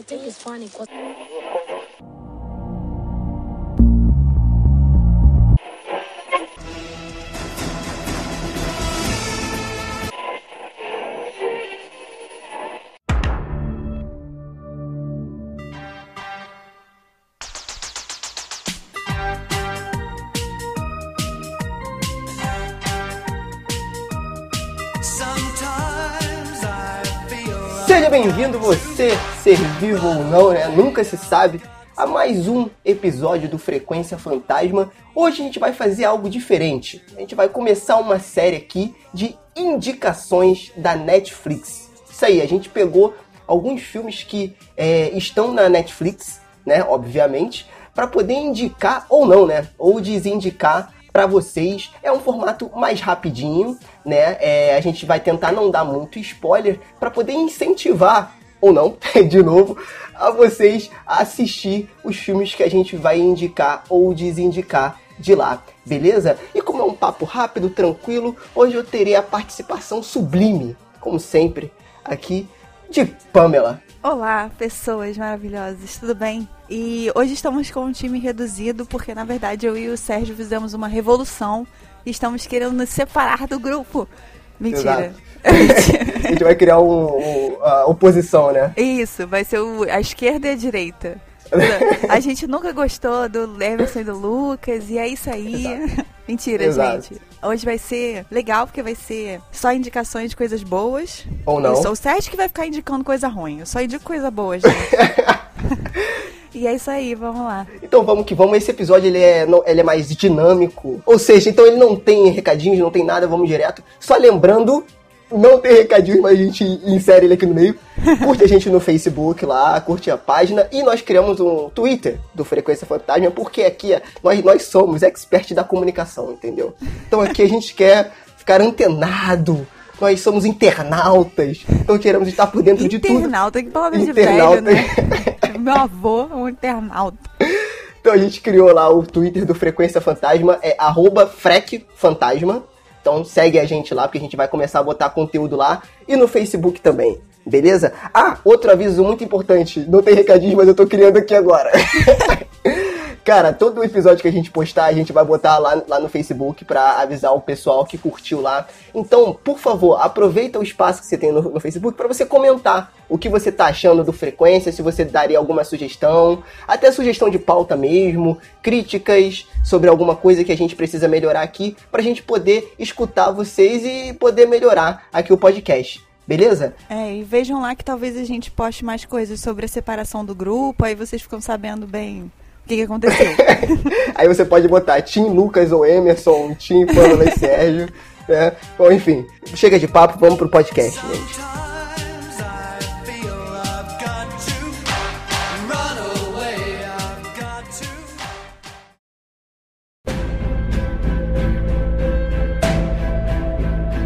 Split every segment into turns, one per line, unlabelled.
I think it's funny. 'cause-
Seja bem-vindo você, ser vivo ou não, né? Nunca se sabe. A mais um episódio do Frequência Fantasma. Hoje a gente vai fazer algo diferente. A gente vai começar uma série aqui de indicações da Netflix. Isso aí, a gente pegou alguns filmes que é, estão na Netflix, né? Obviamente, para poder indicar ou não, né? Ou desindicar para vocês. É um formato mais rapidinho, né? É, a gente vai tentar não dar muito spoiler para poder incentivar ou não, de novo, a vocês assistir os filmes que a gente vai indicar ou desindicar de lá, beleza? E como é um papo rápido, tranquilo, hoje eu terei a participação sublime, como sempre, aqui de Pamela.
Olá, pessoas maravilhosas, tudo bem? E hoje estamos com um time reduzido porque, na verdade, eu e o Sérgio fizemos uma revolução e estamos querendo nos separar do grupo. Mentira.
A gente vai criar um, um- a oposição, né?
Isso, vai ser o- a esquerda e a direita. A gente nunca gostou do Emerson e do Lucas, e é isso aí. Mentira,
Exato.
gente. Hoje vai ser legal, porque vai ser só indicações de coisas boas.
Ou não.
Eu sou o Sérgio que vai ficar indicando coisa ruim. Eu só indico coisa boa, gente. e é isso aí, vamos lá.
Então vamos que vamos. Esse episódio ele é, não- ele é mais dinâmico. Ou seja, então ele não tem recadinhos, não tem nada, vamos direto. Só lembrando, não tem recadinhos, mas a gente insere ele aqui no meio. Curte a gente no Facebook lá, curte a página. E nós criamos um Twitter do Frequência Fantasma, porque aqui é- nós, nós somos experts da comunicação, entendeu? Então aqui a gente quer ficar antenado. Nós somos internautas, então queremos estar por dentro de tudo.
Internauta, que palavra de velho, né? Meu avô é um internauta.
Então a gente criou lá o Twitter do Frequência Fantasma, é FrecFantasma. Então segue a gente lá, porque a gente vai começar a botar conteúdo lá. E no Facebook também, beleza? Ah, outro aviso muito importante. Não tem recadinho, mas eu tô criando aqui agora. Cara, todo episódio que a gente postar, a gente vai botar lá, lá no Facebook pra avisar o pessoal que curtiu lá. Então, por favor, aproveita o espaço que você tem no, no Facebook pra você comentar o que você tá achando do Frequência, se você daria alguma sugestão, até sugestão de pauta mesmo, críticas sobre alguma coisa que a gente precisa melhorar aqui, pra gente poder escutar vocês e poder melhorar aqui o podcast. Beleza?
É, e vejam lá que talvez a gente poste mais coisas sobre a separação do grupo, aí vocês ficam sabendo bem que, que aconteceu.
Aí você pode botar Tim Lucas ou Emerson, Tim Pamela e Sérgio. Né? Bom, enfim, chega de papo, vamos pro podcast, gente.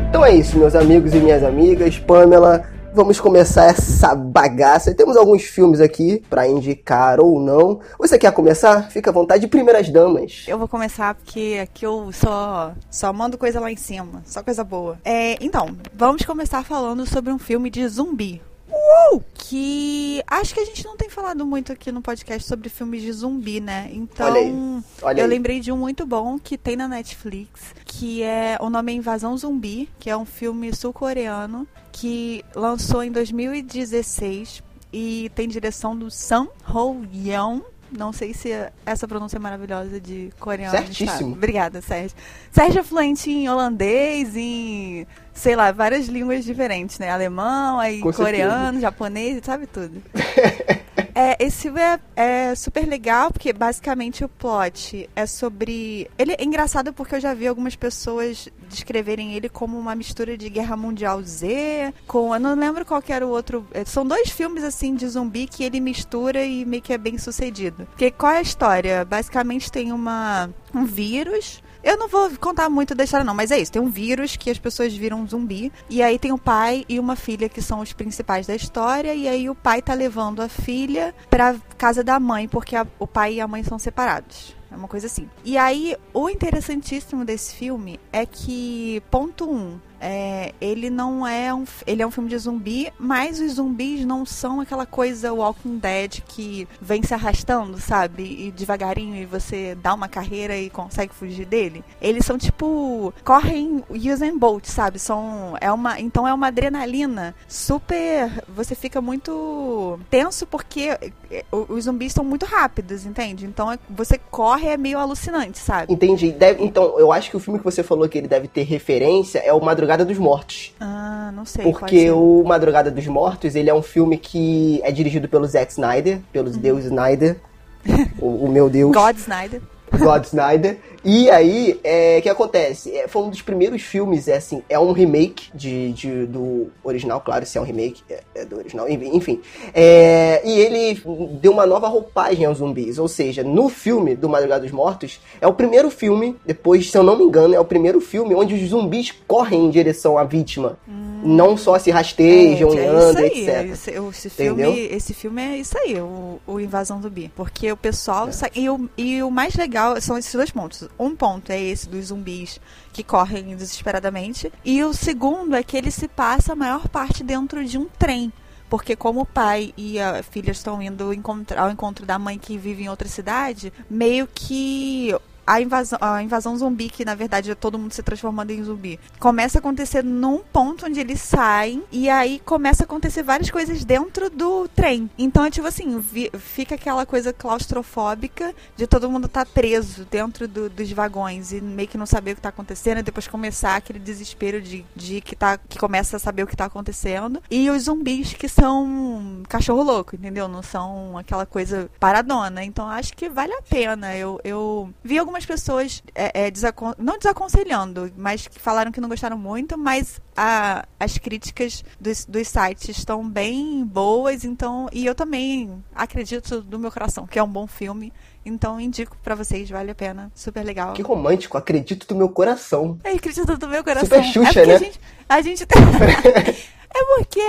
Então é isso, meus amigos e minhas amigas. Pamela, vamos começar essa bagaça. Temos alguns filmes aqui pra indicar ou não. Você quer começar? Fica à vontade. Primeiras damas.
Eu vou começar porque aqui eu só, só mando coisa lá em cima, só coisa boa. É, então, vamos começar falando sobre um filme de zumbi. Uou! Que acho que a gente não tem falado muito aqui no podcast sobre filmes de zumbi, né? Então,
Olha olha
eu
aí.
lembrei de um muito bom que tem na Netflix, que é o nome é Invasão Zumbi, que é um filme sul-coreano que lançou em 2016 e tem direção do Sam Ho-yeon. Não sei se essa pronúncia é maravilhosa de coreano.
Certíssimo.
sabe? Obrigada, Sérgio. Sérgio é fluente em holandês, em, sei lá, várias línguas diferentes, né? Alemão, aí
Com
coreano, japonês, sabe tudo. É, esse é, é super legal, porque basicamente o plot é sobre. Ele é engraçado porque eu já vi algumas pessoas descreverem ele como uma mistura de Guerra Mundial Z, com. Eu não lembro qual era o outro. é, São dois filmes assim de zumbi que ele mistura e meio que é bem sucedido. Porque qual é a história? Basicamente tem uma, um vírus. Eu não vou contar muito da história, não, mas é isso. Tem um vírus que as pessoas viram um zumbi. E aí tem o pai e uma filha que são os principais da história. E aí o pai tá levando a filha pra casa da mãe, porque a- o pai e a mãe são separados. É uma coisa assim. E aí, o interessantíssimo desse filme é que, ponto um, é, ele não é um. Ele é um filme de zumbi, mas os zumbis não são aquela coisa Walking Dead que vem se arrastando, sabe? E devagarinho e você dá uma carreira e consegue fugir dele. Eles são tipo. correm using boat, sabe? São. É uma, então é uma adrenalina super. Você fica muito tenso porque é, os zumbis são muito rápidos, entende? Então é, você corre é meio alucinante, sabe?
Entendi. Deve- então, eu acho que o filme que você falou que ele deve ter referência é o Madrugada dos Mortos.
Ah, não sei.
Porque o Madrugada dos Mortos, ele é um filme que é dirigido pelo Zack Snyder, pelos Deus Snyder, o, o meu Deus.
God Snyder.
God Snyder. E aí, é, o que acontece? É, foi um dos primeiros filmes, é assim, é um remake de, de- do original, claro, se é um remake, é, é do original, enfim. É, e ele deu uma nova roupagem aos zumbis, ou seja, no filme do Madrugada dos Mortos, é o primeiro filme, depois, se eu não me engano, é o primeiro filme onde os zumbis correm em direção à vítima. Não só se rastejam,
É, é
andam,
isso aí,
etc.
Esse, esse
Entendeu?
filme, esse filme é isso aí, o, o Invasão Zumbi. Porque o pessoal. sai- e, o, e o mais legal são esses dois pontos. Um ponto é esse dos zumbis que correm desesperadamente. E o segundo é que ele se passa a maior parte dentro de um trem. Porque como o pai e a filha estão indo encontrar, ao encontro da mãe que vive em outra cidade, meio que a invasão, a invasão zumbi, que na verdade é todo mundo se transformando em zumbi, começa a acontecer num ponto onde eles saem e aí começa a acontecer várias coisas dentro do trem. Então é tipo assim, vi- fica aquela coisa claustrofóbica de todo mundo estar preso dentro do- dos vagões e meio que não saber o que tá acontecendo e depois começar aquele desespero de, de que, tá, que começa a saber o que tá acontecendo. E os zumbis que são cachorro louco, entendeu? Não são aquela coisa paradona. Então acho que vale a pena. Eu, eu vi algumas pessoas é, é, desacon- não desaconselhando, mas que falaram que não gostaram muito, mas a- as críticas dos, dos sites estão bem boas, então. E eu também acredito do meu coração que é um bom filme. Então indico pra vocês, vale a pena. Super legal.
Que romântico, acredito do meu coração.
É acredito do meu coração.
Super Xuxa,
é
né?
a gente, a gente tem... É porque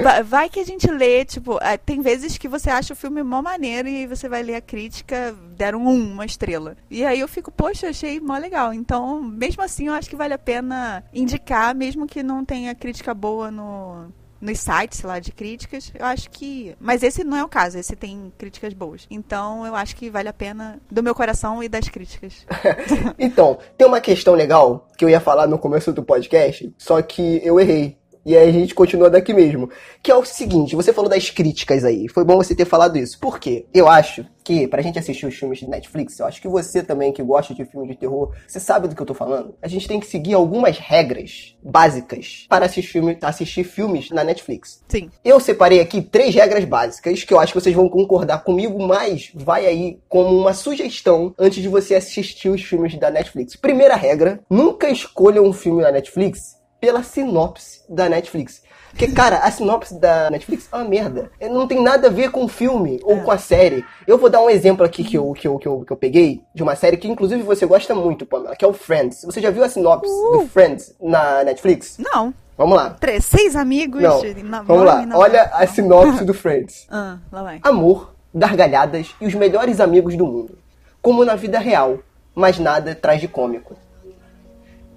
va- vai que a gente lê, tipo, ah, tem vezes que você acha o filme mó maneiro e você vai ler a crítica, deram um, uma estrela. E aí eu fico, poxa, achei mó legal. Então, mesmo assim, eu acho que vale a pena indicar, mesmo que não tenha crítica boa no nos sites lá de críticas, eu acho que. Mas esse não é o caso, esse tem críticas boas. Então eu acho que vale a pena do meu coração e das críticas.
Então, tem uma questão legal que eu ia falar no começo do podcast, só que eu errei. E aí a gente continua daqui mesmo. Que é o seguinte, você falou das críticas aí. Foi bom você ter falado isso. Por quê? Eu acho que, pra gente assistir os filmes de Netflix, eu acho que você também que gosta de filme de terror, você sabe do que eu tô falando. A gente tem que seguir algumas regras básicas para assistir, filme- assistir filmes na Netflix.
Sim.
Eu separei aqui três regras básicas que eu acho que vocês vão concordar comigo, mas vai aí como uma sugestão antes de você assistir os filmes da Netflix. Primeira regra: nunca escolha um filme da Netflix pela sinopse da Netflix. Porque, cara, a sinopse da Netflix é uma merda. Não tem nada a ver com o filme ou com a série. Eu vou dar um exemplo aqui que eu, que, eu, que, eu, que eu peguei de uma série que, inclusive, você gosta muito, Pamela, que é o Friends. Você já viu a sinopse do Friends na Netflix?
Não.
Vamos lá.
Três, seis amigos.
Não.
namoram
Vamos lá.
namoram.
Olha a sinopse do Friends.
Ah, lá vai.
Amor, gargalhadas e os melhores amigos do mundo. Como na vida real, mas nada traz de cômico.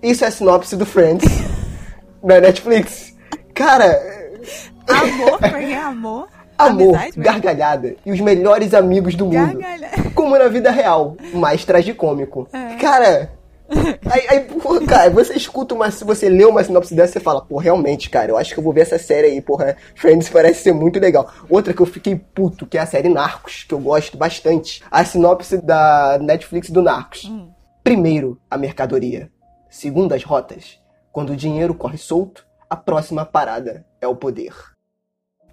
Isso é a sinopse do Friends na Netflix. Cara,
Amor, é amor.
amor,
Amizade,
gargalhada e os melhores amigos do mundo.
Gargalha.
Como na vida real, mas traz de cômico.
É.
Cara. Aí, aí, pô, cara, você escuta uma. Se você lê uma sinopse dessa, você fala, pô, realmente, cara, eu acho que eu vou ver essa série aí, porra. Friends parece ser muito legal. Outra que eu fiquei puto, que é a série Narcos, que eu gosto bastante. A sinopse da Netflix do Narcos. Primeiro, a mercadoria. Segundo, as rotas. Quando o dinheiro corre solto, a próxima parada é o poder.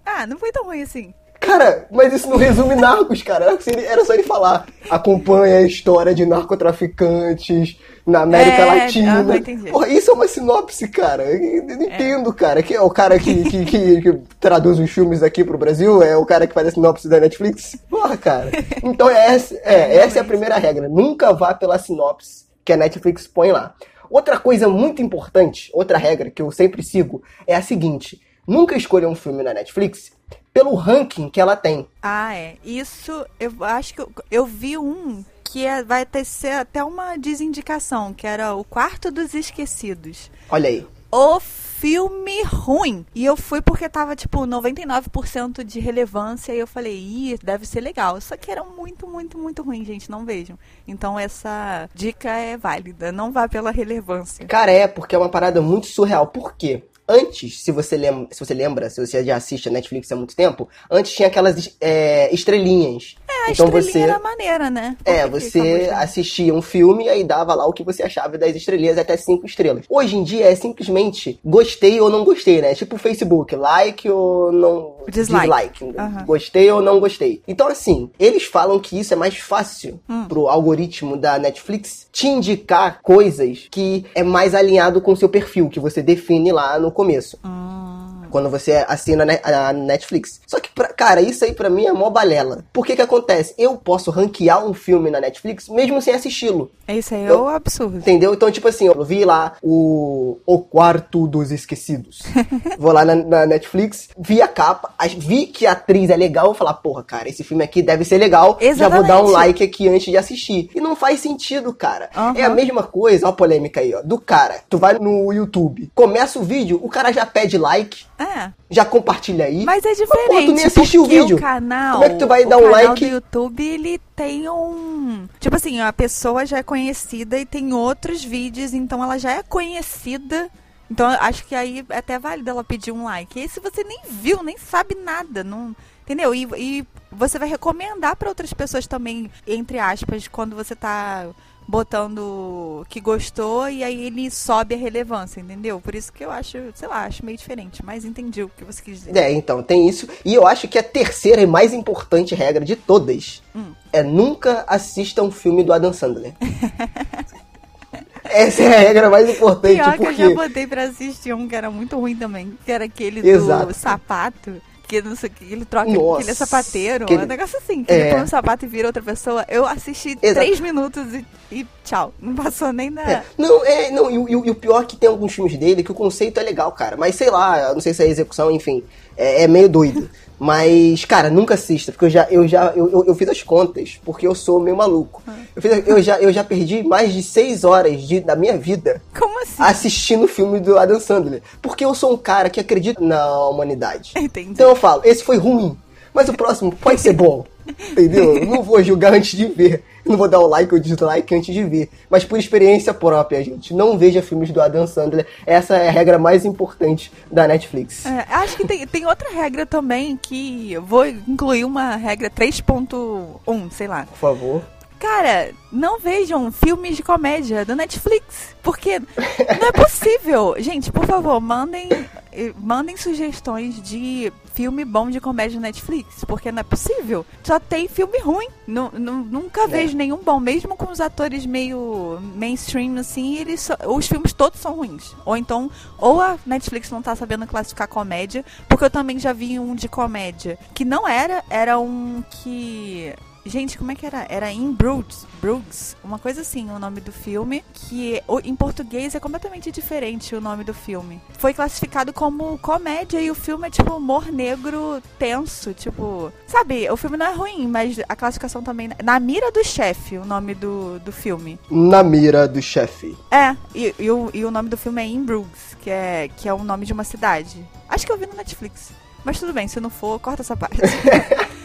Ah, não foi tão ruim assim.
Cara, mas isso não resume narcos, cara. Era só ele- falar. Acompanha a história de narcotraficantes na América
É,
Latina.
aham, entendi.
Porra, isso é uma sinopse, cara. Eu não entendo, cara. Que é o cara que, que, que- que traduz os filmes aqui pro Brasil? É o cara que faz a sinopse da Netflix? Porra, cara. Então é essa, é, essa é a primeira regra. Nunca vá pela sinopse que a Netflix põe lá. Outra coisa muito importante, outra regra que eu sempre sigo, é a seguinte: nunca escolha um filme na Netflix pelo ranking que ela tem.
Ah, é. Isso, eu acho que eu, eu vi um que é- vai ter ser até uma desindicação, que era o quarto dos esquecidos.
Olha aí.
o filme ruim. E eu fui porque tava, tipo, 99% de relevância. E eu falei, ih, deve ser legal. Só que era muito, muito, muito ruim, gente. Não vejam. Então essa dica é válida. Não vá pela relevância.
Cara, é, porque é uma parada muito surreal. Por quê? Antes, se você, lembra, se você lembra, se você já assiste a Netflix há muito tempo, antes tinha aquelas é, estrelinhas.
A
então você.
era maneira, né? Por
É, você assistia um filme e aí dava lá o que você achava das estrelinhas até cinco estrelas. Hoje em dia é simplesmente gostei ou não gostei, né? Tipo o Facebook, like ou não.
Dislike. Aham.
Gostei ou não gostei. Então, assim, eles falam que isso é mais fácil
Hum.
pro algoritmo da Netflix te indicar coisas que é mais alinhado com o seu perfil, que você define lá no começo.
Hum.
Quando você assina a Netflix. Só que, pra- cara, isso aí pra mim é mó balela. Por que que acontece? Eu posso ranquear um filme na Netflix mesmo sem assisti-lo.
Isso aí é o absurdo.
Entendeu? Então, tipo assim, eu vi lá o O Quarto dos Esquecidos. Vou lá na, na Netflix, vi a capa, vi que a atriz é legal, eu falar, porra, cara, esse filme aqui deve ser legal. Já vou dar um
Exatamente.
like aqui antes de assistir. E não faz sentido, cara.
Aham.
É a mesma coisa, ó a polêmica aí, ó, do cara. Tu vai no YouTube, começa o vídeo, o cara já pede like,
É.
já compartilha aí.
Mas é
pô,
diferente.
tu nem assistiu o vídeo.
O canal,
Como é que tu vai
o
dar um
canal
like?
do YouTube, ele tem um. Tipo assim, a pessoa já é conhecida e tem outros vídeos, então ela já é conhecida. Então acho que aí é até válido ela pedir um like. E se você nem viu, nem sabe nada, não. Entendeu? E, e você vai recomendar para outras pessoas também, entre aspas, quando você tá botando que gostou e aí ele sobe a relevância, entendeu? Por isso que eu acho, sei lá, acho meio diferente, mas entendi o que você quis dizer.
É, então, tem isso. E eu acho que a terceira e mais importante regra de todas
Hum.
é nunca assista um filme do Adam Sandler. Essa é a regra mais importante,
Pior que eu
porque...
já botei pra assistir um que era muito ruim também, que era aquele
Exato.
do sapato. Que não sei o que, ele troca,
Nossa,
que ele é sapateiro,
aquele-
um negócio assim, que
É.
ele põe um sapato e vira outra pessoa. Eu assisti
Exato.
três minutos e, e tchau. Não passou nem da.
É, não, é, não, e, o- e e o pior é que tem alguns filmes dele que o conceito é legal, cara. Mas sei lá, não sei se é a execução, enfim, é, é meio doido. Mas, cara, nunca assista, porque eu já, eu já, eu, eu, eu fiz as contas, porque eu sou meio maluco. Eu, fiz- eu já, eu já perdi mais de seis horas de, da minha vida
Como assim?
assistindo o filme do Adam Sandler. Porque eu sou um cara que acredita na humanidade.
Entendi.
Então eu falo, esse foi ruim, mas o próximo pode ser bom. Entendeu? Eu não vou julgar antes de ver. Não vou dar o like ou dislike antes de ver. Mas por experiência própria, gente. Não veja filmes do Adam Sandler. Essa é a regra mais importante da Netflix.
É, acho que tem, tem outra regra também que eu vou incluir uma regra 3.1, sei lá.
Por favor.
Cara, não vejam filmes de comédia do Netflix, porque não é possível. Gente, por favor, mandem, eh, mandem sugestões de filme bom de comédia no Netflix, porque não é possível. Só tem filme ruim. Nu- nunca vejo nenhum bom, mesmo com os atores meio mainstream assim, eles só- os filmes todos são ruins. Ou então, ou a Netflix não tá sabendo classificar comédia, porque eu também já vi um de comédia que não era, era um que Gente, como é que era? Era In Bruges, Bruges, uma coisa assim, o nome do filme, que em português é completamente diferente o nome do filme. Foi classificado como comédia e o filme é tipo humor negro tenso, tipo, sabe, o filme não é ruim, mas a classificação também na mira do chefe, o nome do, do filme.
Na mira do chefe.
É, e, e o, e o nome do filme é In Bruges, que é que é o nome de uma cidade. Acho que eu vi no Netflix. Mas tudo bem, se não for, corta essa parte.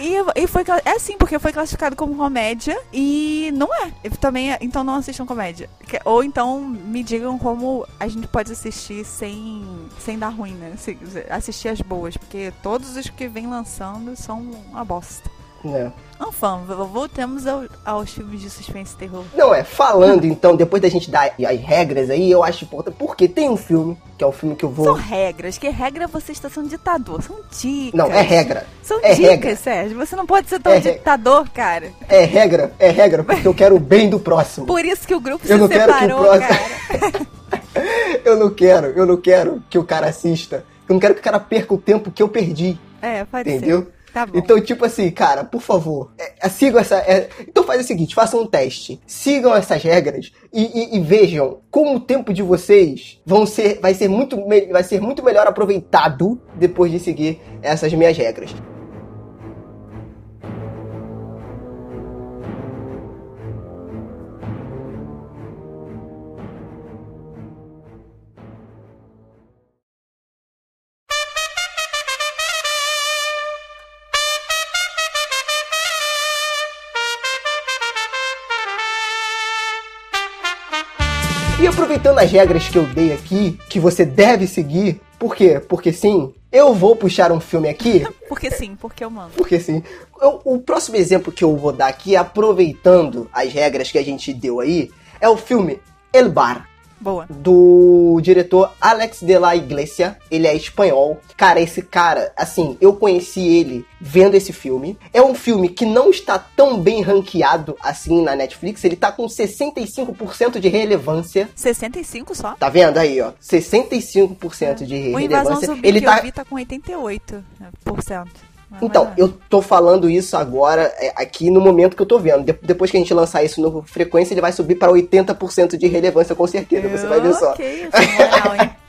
E, e foi é assim, porque foi classificado como comédia e não é. E também então não assistam comédia. Ou então me digam como a gente pode assistir sem, sem dar ruim, né? Assistir as boas, porque todos os que vem lançando são uma bosta. Enfim, v- voltemos ao- aos filmes de suspense e terror.
Não, é, falando então, depois da gente dar as regras aí, eu acho importante. Porque tem um filme, que é o filme que eu vou.
São regras, que regra você está sendo ditador, são dicas.
Não, é regra.
São
é
dicas,
regra.
Sérgio. Você não pode ser tão
É
ditador, cara.
É regra, é regra, porque eu quero o bem do próximo.
Por isso que o grupo
Eu
se
não quero que o
separou,
próximo-
cara.
Eu não quero, eu não quero que o cara assista. Eu não quero que o cara perca o tempo que eu perdi.
É, pode
Entendeu?
ser. Tá bom.
Então, tipo assim, cara, por favor, é, é, sigam essa. é, então faz o seguinte, façam um teste. Sigam essas regras e, e- e vejam como o tempo de vocês vão ser, vai, ser muito, vai ser muito melhor aproveitado depois de seguir essas minhas regras. As regras que eu dei aqui, que você deve seguir, por quê? Porque sim, eu vou puxar um filme aqui
Porque sim, porque eu mando.
porque assim, eu- o próximo exemplo que eu vou dar aqui, aproveitando as regras que a gente deu aí, é o filme El Bar,
Boa.
do diretor Alex de la Iglesia. Ele é espanhol. Cara, esse cara, assim, eu conheci ele vendo esse filme. É um filme que não está tão bem ranqueado assim na Netflix. Ele tá com 65% de relevância.
65 só?
Tá vendo aí, ó? 65% de
O Invasão
relevância.
Zumbi
Ele
que
tá
eu vi tá com 88%.
Então,
é.
eu tô falando isso agora, é, aqui no momento que eu tô vendo. De- depois que a gente lançar isso no Frequência, ele vai subir para 80% de relevância, com certeza. Você vai ver só.
Ok, fenomenal, hein?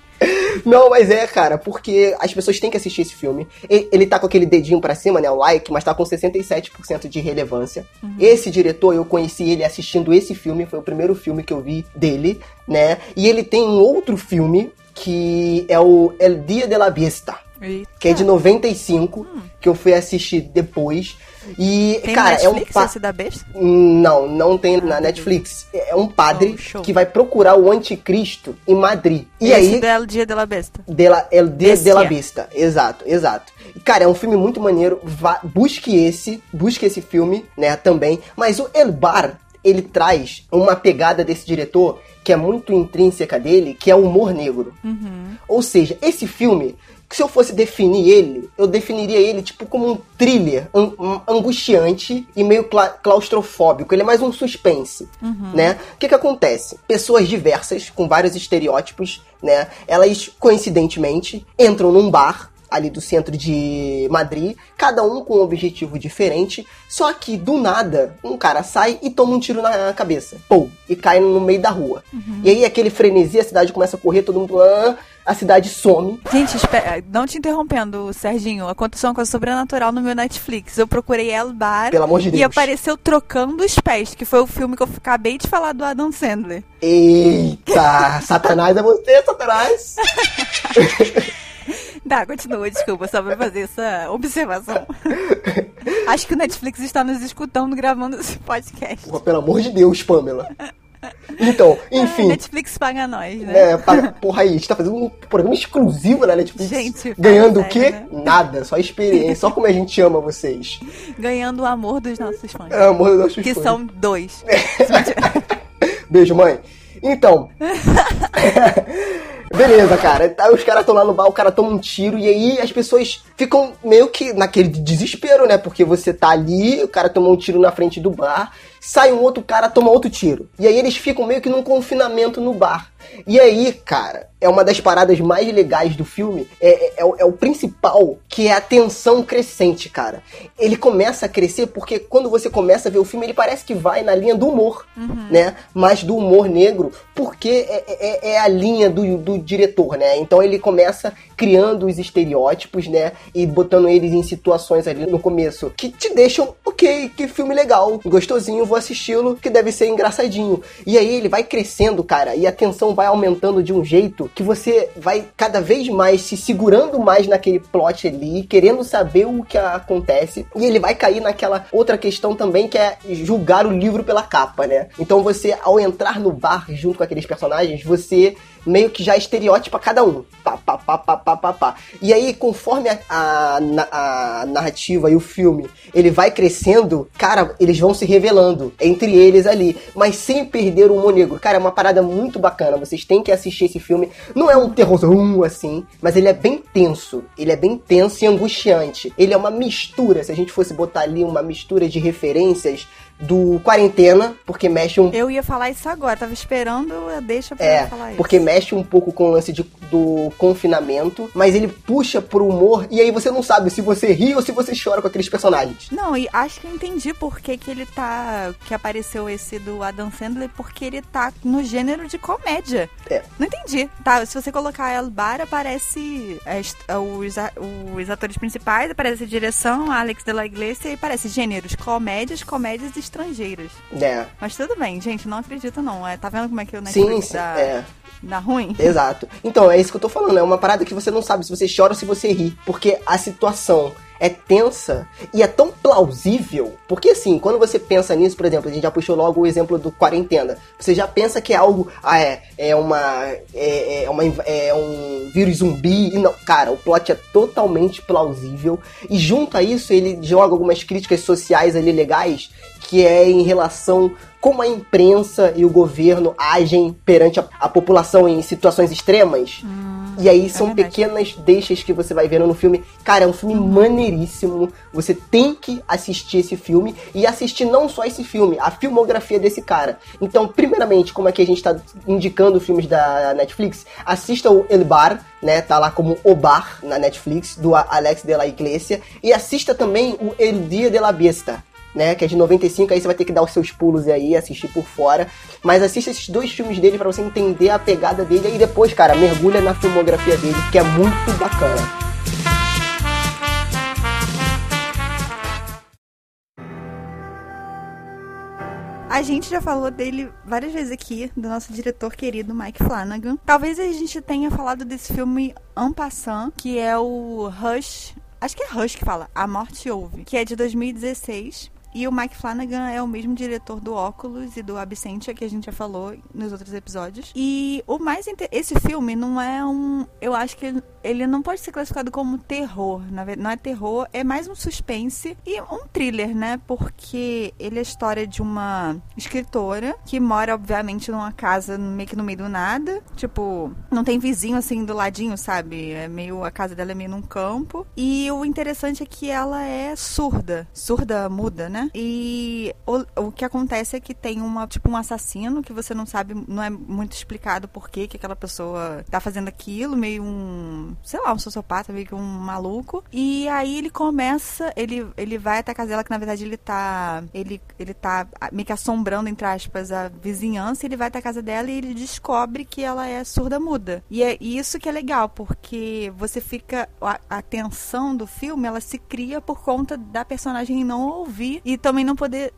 Não, mas é, cara, porque as pessoas têm que assistir esse filme. Ele tá com aquele dedinho pra cima, né, o like, mas tá com 67% de relevância. Esse diretor, eu conheci ele assistindo esse filme, foi o primeiro filme que eu vi dele, né? E ele tem um outro filme que é o El Dia de la Vista
Eita.
que é de 95, que eu fui assistir depois. E,
Tem
cara,
no
é um
Netflix
pa-
esse da besta?
Não, não tem na
beleza.
Netflix. É um padre
Oh,
que vai procurar o anticristo em Madrid. E
esse
aí,
do El Dia de la Besta.
de la, El Dia de la
é.
Vista. Exato, exato. Cara, é um filme muito maneiro. Vá, busque esse, busque esse filme, né, também. Mas o El Bar, ele traz uma pegada desse diretor que é muito intrínseca dele, que é o humor negro.
Uhum.
Ou seja, esse filme, que se eu fosse definir ele, eu definiria ele tipo como um thriller um- angustiante e meio cla- claustrofóbico. Ele é mais um suspense, né? O que que acontece? Pessoas diversas, com vários estereótipos, né? Elas, coincidentemente, entram num bar ali do centro de Madrid, cada um com um objetivo diferente, só que do nada um cara sai e toma um tiro na cabeça, pô, e cai no meio da rua. E aí aquele frenesi, a cidade começa a correr, todo mundo, ah, a cidade some.
Gente, espera, não te interrompendo, Serginho. Aconteceu uma coisa sobrenatural no meu Netflix. Eu procurei El Bar
Pelo amor de
e
Deus.
apareceu Trocando os Pés, que foi o filme que eu acabei de falar do Adam Sandler.
Eita, Satanás é você, Satanás.
Tá, continua, desculpa, só pra fazer essa observação. Acho que o Netflix está nos escutando gravando esse podcast.
Porra, pelo amor de Deus, Pamela. Então,
É,
enfim.
Netflix paga nós, né?
É, para, porra aí, a gente tá fazendo um programa exclusivo na Netflix.
Gente,
ganhando o quê?
né?
Nada, só experiência, só como a gente ama vocês.
Ganhando o amor dos nossos fãs.
É, amor dos nossos
Que
fãs.
são dois.
Beijo, mãe. Então. Beleza, cara. Tá, os caras estão lá no bar, o cara toma um tiro, e aí as pessoas ficam meio que naquele desespero, né? Porque você tá ali, o cara tomou um tiro na frente do bar, sai um outro cara, toma outro tiro. E aí eles ficam meio que num confinamento no bar. E aí, cara, é uma das paradas mais legais do filme, é, é- é o, é o principal, que é a tensão crescente, cara. Ele começa a crescer porque quando você começa a ver o filme, ele parece que vai na linha do humor, né? Mas do humor negro, porque é, é- é a linha do, do diretor, né? Então ele começa criando os estereótipos, né? E botando eles em situações ali no começo que te deixam, ok, que filme legal, gostosinho, vou assisti-lo, que deve ser engraçadinho. E aí ele vai crescendo, cara, e a tensão vai aumentando de um jeito que você vai cada vez mais se segurando mais naquele plot ali, querendo saber o que acontece. E ele vai cair naquela outra questão também que é julgar o livro pela capa, né? Então você, ao entrar no bar junto com aqueles personagens, você meio que já estereótipa cada um. Pá, pá, pá, pá, pá, pá, pá. E aí, conforme a, a, a narrativa e o filme, ele vai crescendo, cara, eles vão se revelando entre eles ali, mas sem perder o humor negro. Cara, é uma parada muito bacana, vocês têm que assistir esse filme. Não é um terrorzão assim, mas ele é bem tenso, ele é bem tenso e angustiante. Ele é uma mistura, se a gente fosse botar ali uma mistura de referências do Quarentena, porque mexe um
Eu ia falar isso agora, tava esperando deixa pra
é,
falar isso.
porque mexe um pouco com o lance de- do confinamento, mas ele puxa pro humor e aí você não sabe se você ri ou se você chora com aqueles personagens.
Não, e acho que eu entendi por que, que ele tá. Que apareceu esse do Adam Sandler, porque ele tá no gênero de comédia.
É.
Não entendi. Tá, se você colocar El Bar, aparece est- os, os atores principais, aparece a direção, Alex de la Iglesia, e aparece gêneros, comédias, comédias estrangeiras.
É.
Mas tudo bem, gente, não acredito não. É, tá vendo como é que
Sim,
Netflix
sim,
dá,
é.
dá ruim?
Exato. Então, é isso que eu tô falando. É uma parada que você não sabe se você chora ou se você ri. Porque a situação é tensa e é tão plausível. Porque assim, quando você pensa nisso, por exemplo, a gente já puxou logo o exemplo do quarentena. Você já pensa que é algo. Ah, é, é uma. É, é uma, é um vírus zumbi. E não, cara, o plot é totalmente plausível. E junto a isso, ele joga algumas críticas sociais ali legais, que é em relação como a imprensa e o governo agem perante a, a população em situações extremas. E aí são
verdade.
pequenas deixas que você vai vendo no filme. Cara, é um filme maneiríssimo. Você tem que assistir esse filme e assistir não só esse filme, a filmografia desse cara. Então, primeiramente, como é que a gente tá indicando filmes da Netflix, assista o El Bar, né? Tá lá como O Bar na Netflix, do Alex de la Iglesia. E assista também o El Dia de la Besta, né, que é de 95, aí você vai ter que dar os seus pulos aí, assistir por fora. Mas assista esses dois filmes dele pra você entender a pegada dele e depois, cara, mergulha na filmografia dele, que é muito bacana.
A gente já falou dele várias vezes aqui, do nosso diretor querido Mike Flanagan. Talvez a gente tenha falado desse filme En Passant, que é o Rush. Acho que é Rush que fala, A Morte Ouve, que é de 2016. E o Mike Flanagan é o mesmo diretor do Óculos e do Absentia que a gente já falou nos outros episódios. E o mais inte- esse filme não é um, eu acho que ele, ele não pode ser classificado como terror, na verdade, não é terror, é mais um suspense e um thriller, né? Porque ele é a história de uma escritora que mora obviamente numa casa meio que no meio do nada, tipo, não tem vizinho assim do ladinho, sabe? É meio a casa dela é meio num campo. E o interessante é que ela é surda, surda muda, né? E o, o que acontece é que tem uma, tipo, um assassino que você não sabe, não é muito explicado por que que aquela pessoa tá fazendo aquilo, meio um, sei lá, um sociopata, meio que um maluco. E aí ele começa, ele, ele vai até a casa dela, que na verdade ele tá, ele, ele tá meio que assombrando, entre aspas, a vizinhança, ele vai até a casa dela e ele descobre que ela é surda muda. E é isso que é legal, porque você fica, a, a tensão do filme, ela se cria por conta da personagem não ouvir e também não poder,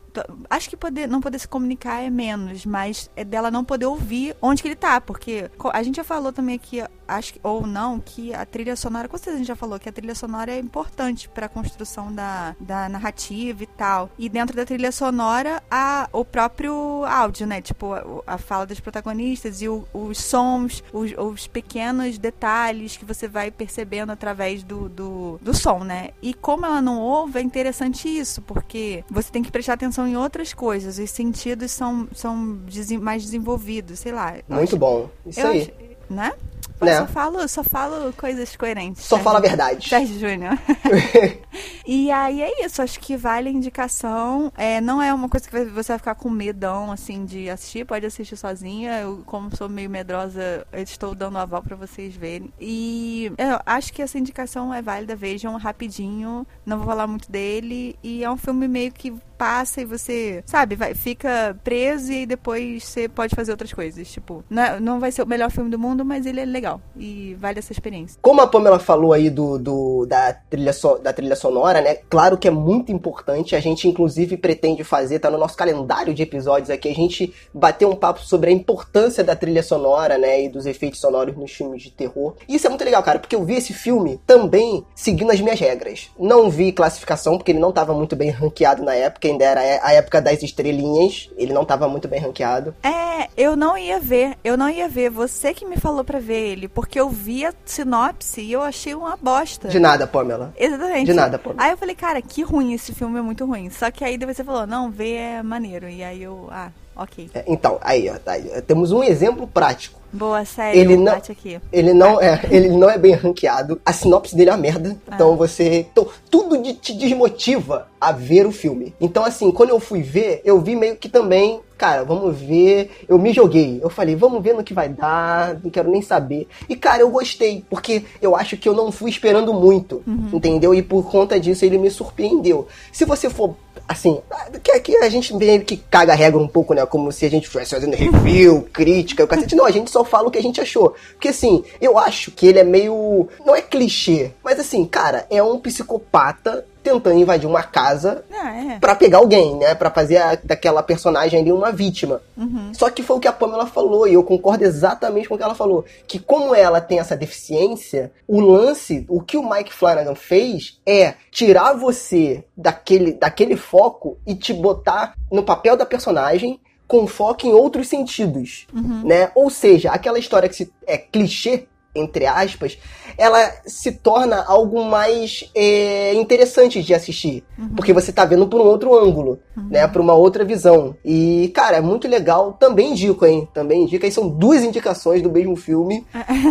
acho que poder, não poder se comunicar é menos, mas é dela não poder ouvir onde que ele tá, porque a gente já falou também aqui, acho ou não, que a trilha sonora, com certeza a gente já falou que a trilha sonora é importante para a construção da, da narrativa e tal. E dentro da trilha sonora, a, o próprio áudio, né? Tipo, a, a fala dos protagonistas e o- os sons, os, os pequenos detalhes que você vai percebendo através do, do, do som, né? E como ela não ouve, é interessante isso, porque você tem que prestar atenção em outras coisas. Os sentidos são, são mais desenvolvidos, sei lá.
Muito
acho-
bom. Isso aí.
acho- né?
Né?
Só falo, só falo coisas coerentes.
Só
Sérgio-
fala a verdade.
Sérgio Júnior. e aí é isso, acho que vale a indicação. É, não é uma coisa que você vai ficar com medão, assim, de assistir. Pode assistir sozinha. Eu, como sou meio medrosa, estou dando aval pra vocês verem. E eu acho que essa indicação é válida. Vejam rapidinho. Não vou falar muito dele. E é um filme meio que passa e você, sabe, vai, fica preso e depois você pode fazer outras coisas. Tipo, não, é- não vai ser o melhor filme do mundo, mas ele é legal. E vale essa experiência.
Como a Pamela falou aí do, do- da, trilha so- da trilha sonora, né? Claro que é muito importante. A gente, inclusive, pretende fazer, tá no nosso calendário de episódios aqui, a gente bater um papo sobre a importância da trilha sonora, né? E dos efeitos sonoros nos filmes de terror. E isso é muito legal, cara, porque eu vi esse filme também seguindo as minhas regras. Não vi classificação, porque ele não tava muito bem ranqueado na época, ainda era a época das estrelinhas. Ele não tava muito bem ranqueado.
É, eu não ia ver, eu não ia ver. Você que me falou pra ver ele, porque eu vi a sinopse e eu achei uma bosta.
De nada, Pamela.
Exatamente.
De nada, Pamela.
Aí eu falei, cara, que ruim esse filme, é muito ruim. Só que aí depois você falou, não, ver é maneiro. E aí eu, ah, ok.
É, Então, aí, ó, tá temos um exemplo prático.
Boa, sério,
Ele não-
bate aqui.
Ele não é, ele não é bem ranqueado. A sinopse dele é uma merda. Então você, então, tudo de- te desmotiva a ver o filme. Então assim, quando eu fui ver, eu vi meio que também, cara, vamos ver. Eu me joguei. Eu falei, vamos ver no que vai dar. Não quero nem saber. E cara, eu gostei, porque eu acho que eu não fui esperando muito, entendeu? E por conta disso ele me surpreendeu. Se você for assim, que aqui a gente meio que caga a regra um pouco, né? Como se a gente estivesse fazendo review, crítica, o cacete. Não, a gente só fala o que a gente achou. Porque assim, eu acho que ele é meio. Não é clichê, mas assim, cara, é um psicopata tentando invadir uma casa
Ah, é.
Pra pegar alguém, né? Pra fazer a- daquela personagem ali uma vítima. Só que foi o que a Pamela falou, e eu concordo exatamente com o que ela falou. Que como ela tem essa deficiência, o lance, o que o Mike Flanagan fez é tirar você daquele, daquele foco e te botar no papel da personagem com foco em outros sentidos, né? Ou seja, aquela história que se, é clichê, entre aspas, ela se torna algo mais é, interessante de assistir. Porque você tá vendo por um outro ângulo, né? Por uma outra visão. E, cara, é muito legal. Também indico, hein? Também indico. Aí são duas indicações do mesmo filme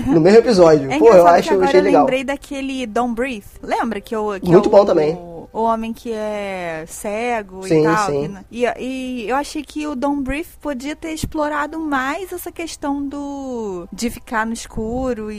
no mesmo episódio.
É
Pô, eu acho,
que
eu
agora
achei
eu
legal.
lembrei daquele Don't Breathe. Lembra que eu que
Muito
é
bom também.
O homem que é cego
Sim,
e tal.
sim.
E, e eu achei que o Don't Breathe podia ter explorado mais essa questão do de ficar no escuro e,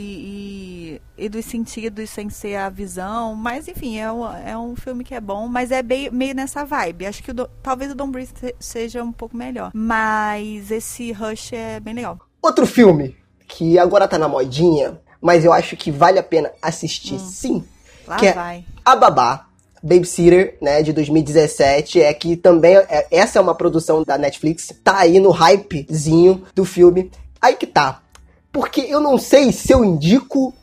e, e dos sentidos sem ser a visão. Mas enfim, é um, é um filme que é bom, mas é bem, meio nessa vibe. Acho que o Do- talvez o Breathe se- seja um pouco melhor. Mas esse Rush é bem legal.
Outro filme que agora tá na modinha, mas eu acho que vale a pena assistir sim,
Hum. Lá
que é
vai.
A Babá, Babysitter, né, de 2017, é que também, é- essa é uma produção da Netflix, tá aí no hypezinho do filme. Aí que tá. Porque eu não sei se eu indico,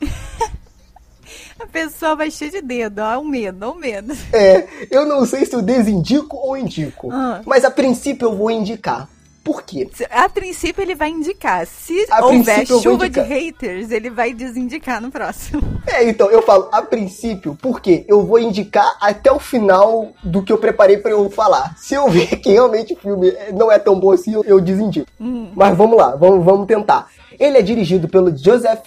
A pessoa vai cheia de dedo, ó, o medo, ó, o medo.
é, eu não sei se eu desindico ou indico.
Ah.
Mas a princípio eu vou indicar. Por quê?
A princípio ele vai indicar. Se
A
houver chuva de haters, ele vai desindicar no próximo.
É, então, eu falo a princípio, porque eu vou indicar até o final do que eu preparei pra eu falar. Se eu ver que realmente o filme não é tão bom assim, eu- desindico. Mas vamos lá, vamos, vamos tentar. Ele é dirigido pelo Joseph.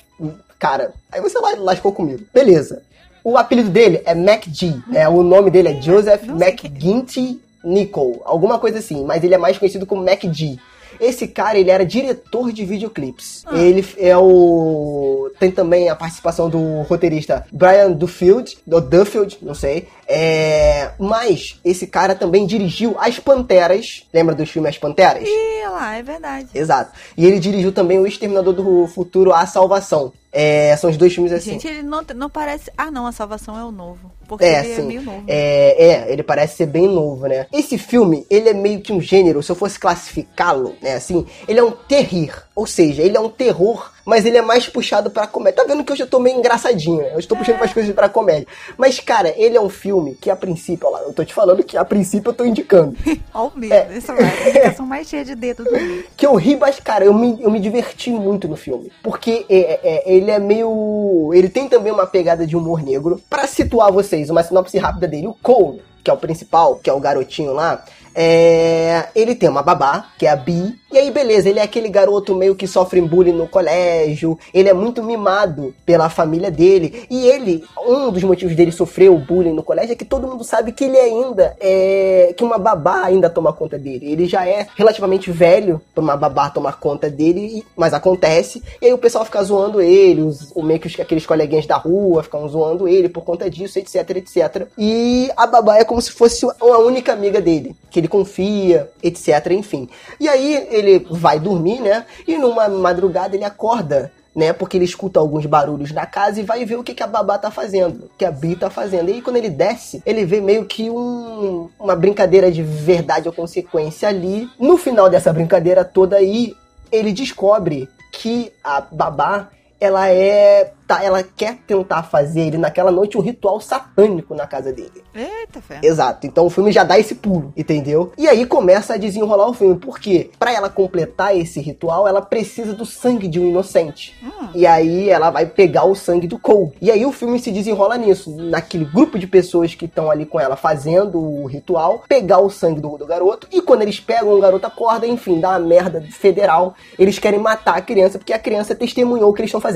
Cara, aí você lascou comigo. Beleza. O apelido dele é MacG, né? O nome dele é Joseph McGinty Nicol, alguma coisa assim, mas ele é mais conhecido como MacG. Esse cara, ele era diretor de videoclipes. Ele é o. Tem também a participação do roteirista Brian Duffield, ou Duffield, não sei. É... Mas esse cara também dirigiu As Panteras. Lembra dos filmes As Panteras?
Ih, lá, é verdade.
Exato. E ele dirigiu também O Exterminador do Futuro, A Salvação. É, são os dois filmes assim.
Gente, ele não, não parece. Ah, não, a salvação é o novo. Porque
É,
ele
sim.
é meio novo.
É, é, ele parece ser bem novo, né? Esse filme, ele é meio que um gênero, se eu fosse classificá-lo, né, assim, ele é um terrir. Ou seja, ele é um terror, mas ele é mais puxado pra comédia. Tá vendo que hoje eu tô meio engraçadinho, né? Eu estou puxando umas coisas pra comédia. Mas, cara, ele é um filme que, a princípio, olha lá, eu tô te falando que a princípio eu tô indicando.
Ó, o medo.
É.
Essa. A indicação mais cheia de dedo do mundo.
que eu ri, mas, cara, eu me, eu me diverti muito no filme. Porque é, é, ele é meio. Ele tem também uma pegada de humor negro. Pra situar vocês, uma sinopse rápida dele: o Cole, que é o principal, que é o garotinho lá. É, ele tem uma babá, que é a Bi, e aí beleza, ele é aquele garoto meio que sofre bullying no colégio, ele é muito mimado pela família dele, e ele, um dos motivos dele sofrer o bullying no colégio é que todo mundo sabe que ele ainda é, que uma babá ainda toma conta dele, ele já é relativamente velho pra uma babá tomar conta dele, mas acontece, e aí o pessoal fica zoando ele, os, o meio que os- aqueles coleguinhas da rua ficam zoando ele por conta disso, etc, etc, e a babá é como se fosse uma única amiga dele, que ele confia, etc, enfim. E aí vai dormir, né? E numa madrugada ele acorda, né? Porque ele escuta alguns barulhos na casa e vai ver o que, que a babá tá fazendo, que a Bi tá fazendo. E aí quando ele desce, ele vê meio que um- uma brincadeira de verdade ou consequência ali. No final dessa brincadeira toda aí, ele descobre que a babá ela é. Tá, ela quer tentar fazer ele naquela noite um ritual satânico na casa dele.
Eita, fé.
Exato. Então o filme já dá esse pulo, entendeu? E aí começa a desenrolar o filme. Por quê? Pra ela completar esse ritual, ela precisa do sangue de um inocente. E aí ela vai pegar o sangue do Cole. E aí o filme se desenrola nisso. Naquele grupo de pessoas que estão ali com ela fazendo o ritual, pegar o sangue do, do garoto. E quando eles pegam, o garoto acorda, enfim, dá uma merda federal. Eles querem matar a criança porque a criança testemunhou o que eles estão fazendo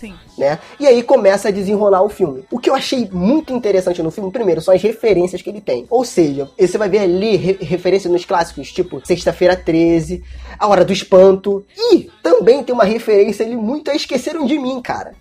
Sim.
né? E aí começa a desenrolar o filme. O que eu achei muito interessante no filme, primeiro, são as referências que ele tem. Ou seja, você vai ver ali re referência nos clássicos, tipo Sexta-feira 13, A Hora do Espanto. E também tem uma referência ali muito a Esqueceram de Mim, cara.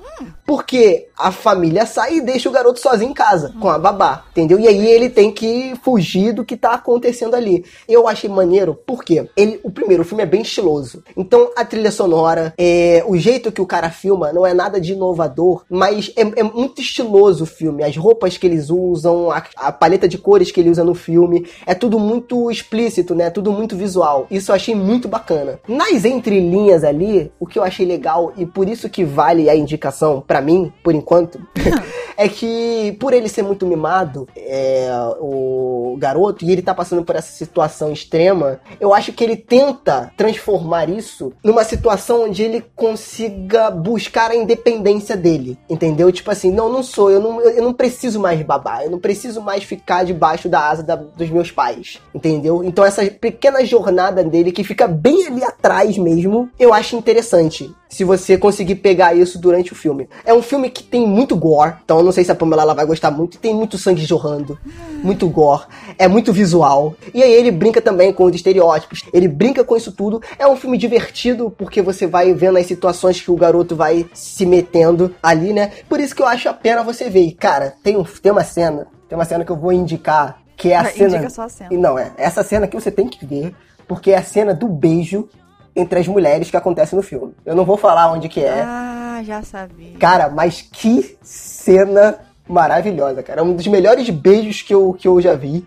Porque a família sai e deixa o garoto sozinho em casa, com a babá, entendeu? E aí ele tem que fugir do que tá acontecendo ali. Eu achei maneiro, porque ele, o primeiro, o filme é bem estiloso. Então a trilha sonora, é, o jeito que o cara filma não é nada de inovador, mas é, é muito estiloso o filme. As roupas que eles usam, a, a paleta de cores que ele usa no filme, é tudo muito explícito, né? Tudo muito visual. Isso eu achei muito bacana. Nas entrelinhas ali, o que eu achei legal e por isso que vale a indicação pra mim, por enquanto, é que por ele ser muito mimado, é, o garoto, e ele tá passando por essa situação extrema, eu acho que ele tenta transformar isso numa situação onde ele consiga buscar a independência dele, entendeu? Tipo assim, não, não sou, eu não, eu não preciso mais babar, eu não preciso mais ficar debaixo da asa da- dos meus pais, entendeu? Então essa pequena jornada dele, que fica bem ali atrás mesmo, eu acho interessante. Se você conseguir pegar isso durante o filme. É um filme que tem muito gore, então eu não sei se a Pamela ela vai gostar muito. Tem muito sangue jorrando, muito gore, é muito visual. E aí ele brinca também com os estereótipos, ele brinca com isso tudo. É um filme divertido porque você vai vendo as situações que o garoto vai se metendo ali, né? Por isso que eu acho a pena você ver. E, cara, tem, um, tem uma cena, tem uma cena que eu vou indicar, que é a
Vai,
cena.
indica só a cena.
Não, é essa cena que você tem que ver, porque é a cena do beijo entre as mulheres que acontece no filme. Eu não vou falar onde que é.
Ah, já sabia.
Cara, mas que cena maravilhosa, cara. É um dos melhores beijos que eu, que eu já vi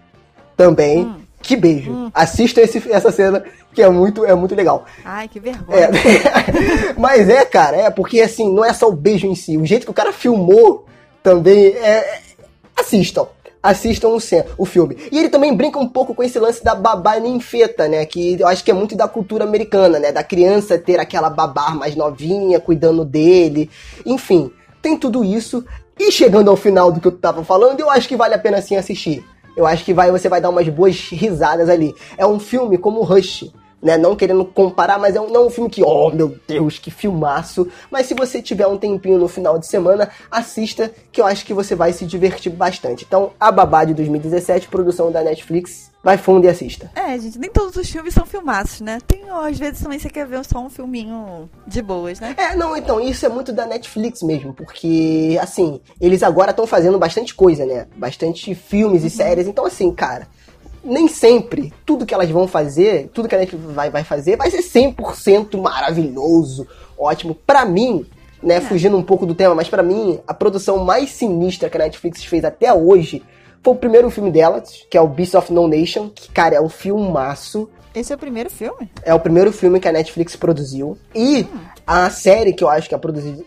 também.
Hum.
Que beijo. Assista esse- essa cena, que é muito, é muito legal.
Ai, que vergonha.
É. Mas é, cara, é porque assim, não é só o beijo em si. O jeito que o cara filmou também é. é- Assistam. Assistam o, o filme. E ele também brinca um pouco com esse lance da babá ninfeta, né? Que eu acho que é muito da cultura americana, né? Da criança ter aquela babá mais novinha, cuidando dele. Enfim, tem tudo isso. E chegando ao final do que eu tava falando, eu acho que vale a pena sim assistir. Eu acho que vai, você vai dar umas boas risadas ali. É um filme como Rush, né? Não querendo comparar, mas é um, não é um filme que, oh meu Deus, que filmaço. Mas se você tiver um tempinho no final de semana, assista, que eu acho que você vai se divertir bastante. Então, A Babá de 2017, produção da Netflix, vai fundo e assista.
É, gente, nem todos os filmes são filmaços, né? Tem, ó, às vezes também você quer ver só um filminho de boas, né?
É, não, então, isso é muito da Netflix mesmo, porque, assim, eles agora estão fazendo bastante coisa, né? Bastante filmes e séries, então, assim, cara, nem sempre tudo que elas vão fazer, tudo que a Netflix vai, vai fazer, vai ser 100% maravilhoso, ótimo. Pra mim, né, fugindo um pouco do tema, mas pra mim, a produção mais sinistra que a Netflix fez até hoje foi o primeiro filme delas, que é o Beast of No Nation, que, cara, é um filmaço.
Esse é o primeiro filme?
É o primeiro filme que a Netflix produziu. E a série que eu acho que a,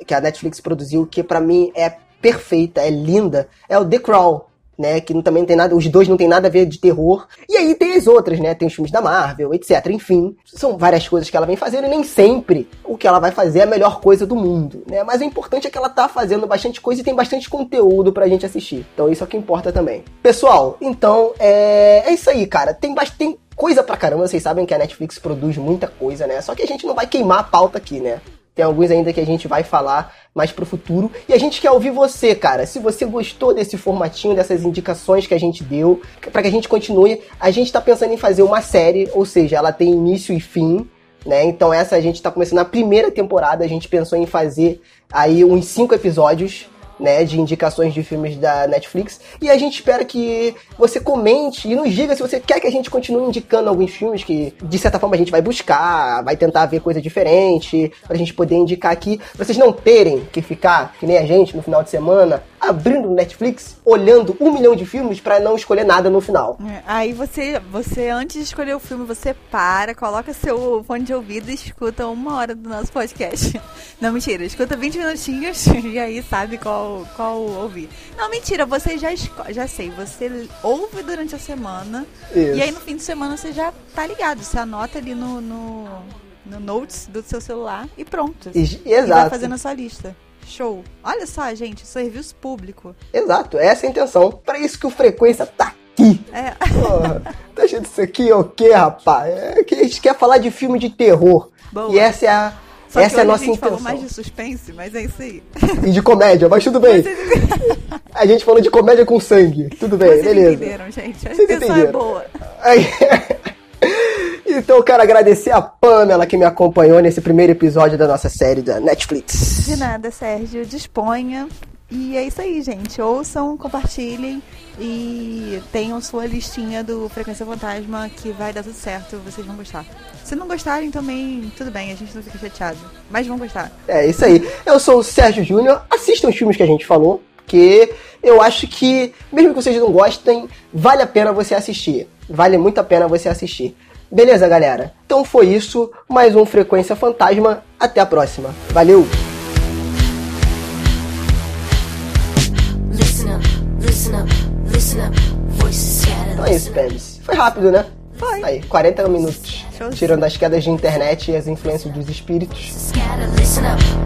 que a Netflix produziu, que pra mim é perfeita, é linda, é o The Crawl. Né, que não- também não tem nada, os dois não tem nada a ver de terror. E aí tem as outras, né? Tem os filmes da Marvel, etc. Enfim, são várias coisas que ela vem fazendo e nem sempre o que ela vai fazer é a melhor coisa do mundo, né? Mas o importante é que ela tá fazendo bastante coisa e tem bastante conteúdo pra gente assistir. Então isso é o que importa também. Pessoal, então é, é isso aí, cara. Tem bastante coisa pra caramba, vocês sabem que a Netflix produz muita coisa, né? Só que a gente não vai queimar a pauta aqui, né? Tem alguns ainda que a gente vai falar mais pro futuro. E a gente quer ouvir você, cara. Se você gostou desse formatinho, dessas indicações que a gente deu, pra que a gente continue, a gente tá pensando em fazer uma série, ou seja, ela tem início e fim. Né? Então essa a gente tá começando a primeira temporada, a gente pensou em fazer aí uns cinco episódios né, de indicações de filmes da Netflix. E a gente espera que você comente e nos diga se você quer que a gente continue indicando alguns filmes que, de certa forma, a gente vai buscar, vai tentar ver coisa diferente, pra gente poder indicar aqui. Pra vocês não terem que ficar, que nem a gente, no final de semana, abrindo o Netflix, olhando um milhão de filmes pra não escolher nada no final.
É, Aí você, você, antes de escolher o filme, você para, coloca seu fone de ouvido e escuta uma hora do nosso podcast. Não, mentira, escuta 20 minutinhos e aí sabe qual, qual ouvir. Não, mentira, você já já sei, você ouve durante a semana
Isso.
e aí no fim de semana você já tá ligado, você anota ali no, no, no notes do seu celular e pronto.
E-
E vai
exato.
fazendo a sua lista. Show. Olha só, gente, serviço público.
Exato, essa é a intenção. Pra isso que o Frequência tá aqui.
É.
Porra, tá achando isso aqui o quê, rapaz? É que a gente quer falar de filme de terror.
Boa.
E essa é a,
Só
essa é a nossa
a gente falou
intenção.
mais de suspense, mas é isso aí.
E de comédia, mas tudo bem. A gente falou de comédia com sangue. Tudo bem,
Vocês
beleza.
entenderam, gente. A
Vocês
intenção é boa.
Então eu quero agradecer a Pamela que me acompanhou nesse primeiro episódio da nossa série da Netflix.
De nada, Sérgio. Disponha. E é isso aí, gente. Ouçam, compartilhem E tenham sua listinha do Frequência Fantasma que vai dar tudo certo, vocês vão gostar. Se não gostarem também, tudo bem, a gente não fica chateado. Mas vão gostar.
É isso aí. Eu sou o Sérgio Júnior. Assistam os filmes que a gente falou, porque eu acho que, mesmo que vocês não gostem, vale a pena você assistir. Vale muito a pena você assistir. Beleza, galera? Então foi isso. Mais um Frequência Fantasma. Até a próxima. Valeu! Então é isso, Pebs. Foi rápido, né?
Foi.
Aí, 40 minutos. Tirando as quedas de internet e as influências dos espíritos.
Listen up.